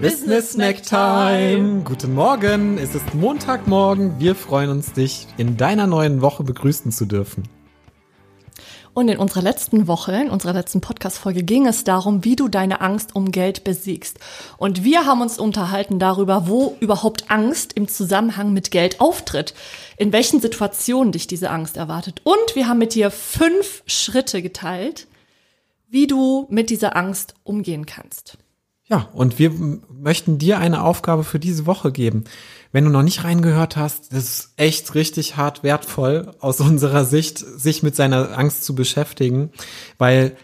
Business Snack Time. Guten Morgen, es ist Montagmorgen. Wir freuen uns, dich in deiner neuen Woche begrüßen zu dürfen. Und in unserer letzten Woche, in unserer letzten Podcast-Folge ging es darum, wie du deine Angst um Geld besiegst. Und wir haben uns unterhalten darüber, wo überhaupt Angst im Zusammenhang mit Geld auftritt. In welchen Situationen dich diese Angst erwartet. Und wir haben mit dir fünf Schritte geteilt, wie du mit dieser Angst umgehen kannst. Ja, und wir möchten dir eine Aufgabe für diese Woche geben. Wenn du noch nicht reingehört hast, das ist echt richtig hart wertvoll aus unserer Sicht, sich mit seiner Angst zu beschäftigen, weil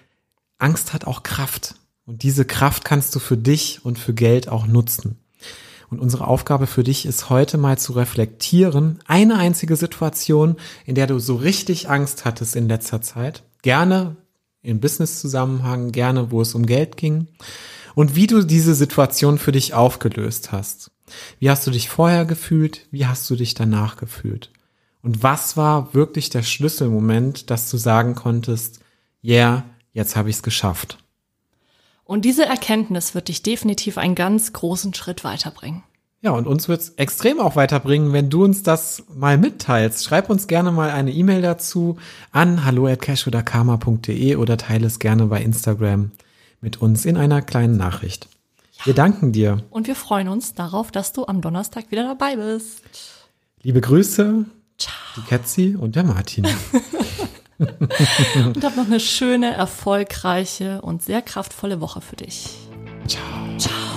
Angst hat auch Kraft. Und diese Kraft kannst du für dich und für Geld auch nutzen. Und unsere Aufgabe für dich ist heute mal zu reflektieren, eine einzige Situation, in der du so richtig Angst hattest in letzter Zeit. Gerne im Business-Zusammenhang, gerne wo es um Geld ging und wie du diese Situation für dich aufgelöst hast. Wie hast du dich vorher gefühlt? Wie hast du dich danach gefühlt? Und was war wirklich der Schlüsselmoment, dass du sagen konntest, yeah, jetzt habe ich es geschafft? Und diese Erkenntnis wird dich definitiv einen ganz großen Schritt weiterbringen. Ja, und uns wird es extrem auch weiterbringen, wenn du uns das mal mitteilst. Schreib uns gerne mal eine E-Mail dazu an hallo@cashoderkarma.de oder teile es gerne bei Instagram mit uns in einer kleinen Nachricht. Ja. Wir danken dir. Und wir freuen uns darauf, dass du am Donnerstag wieder dabei bist. Liebe Grüße, Ciao. die Ketzi und der Martin. und hab noch eine schöne, erfolgreiche und sehr kraftvolle Woche für dich. Ciao. Ciao.